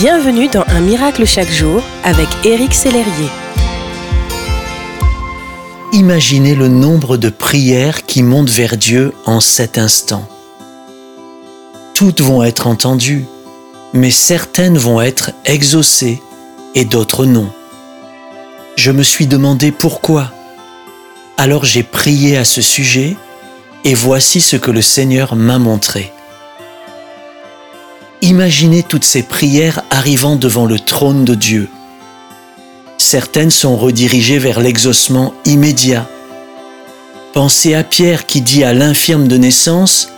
Bienvenue dans Un miracle chaque jour avec Éric Sellerier. Imaginez le nombre de prières qui montent vers Dieu en cet instant. Toutes vont être entendues, mais certaines vont être exaucées et d'autres non. Je me suis demandé pourquoi. Alors j'ai prié à ce sujet et voici ce que le Seigneur m'a montré. Imaginez toutes ces prières arrivant devant le trône de Dieu. Certaines sont redirigées vers l'exaucement immédiat. Pensez à Pierre qui dit à l'infirme de naissance,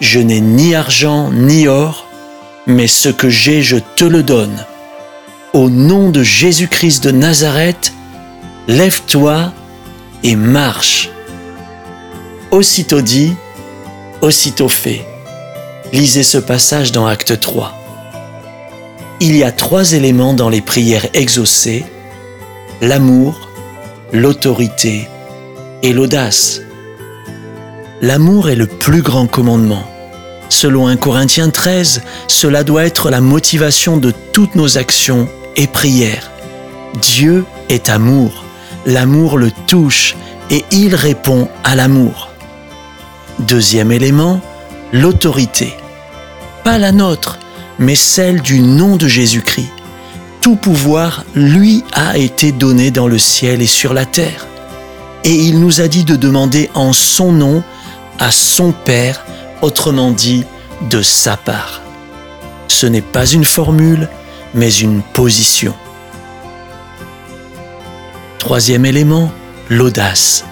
Je n'ai ni argent ni or, mais ce que j'ai, je te le donne. Au nom de Jésus-Christ de Nazareth, lève-toi et marche. Aussitôt dit, aussitôt fait. Lisez ce passage dans Acte 3. Il y a trois éléments dans les prières exaucées, l'amour, l'autorité et l'audace. L'amour est le plus grand commandement. Selon 1 Corinthiens 13, cela doit être la motivation de toutes nos actions et prières. Dieu est amour. L'amour le touche et il répond à l'amour. Deuxième élément, l'autorité. Pas la nôtre, mais celle du nom de Jésus-Christ. Tout pouvoir lui a été donné dans le ciel et sur la terre. Et il nous a dit de demander en son nom à son Père, autrement dit, de sa part. Ce n'est pas une formule, mais une position. Troisième élément, l'audace.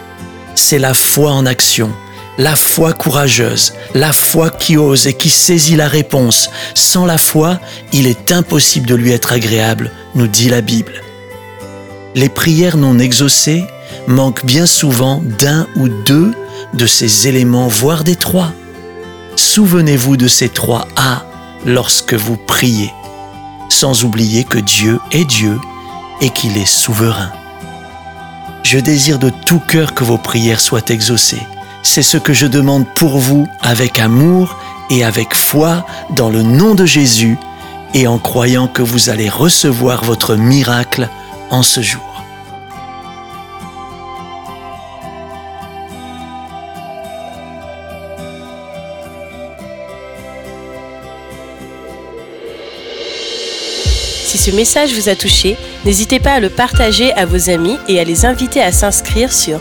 C'est la foi en action la foi courageuse, la foi qui ose et qui saisit la réponse. Sans la foi, il est impossible de lui être agréable, nous dit la Bible. Les prières non exaucées manquent bien souvent d'un ou deux de ces éléments, voire des trois. Souvenez-vous de ces trois A lorsque vous priez, sans oublier que Dieu est Dieu et qu'il est souverain. Je désire de tout cœur que vos prières soient exaucées c'est ce que je demande pour vous avec amour et avec foi dans le nom de Jésus et en croyant que vous allez recevoir votre miracle en ce jour. Si ce message vous a touché, n'hésitez pas à le partager à vos amis et à les inviter à s'inscrire sur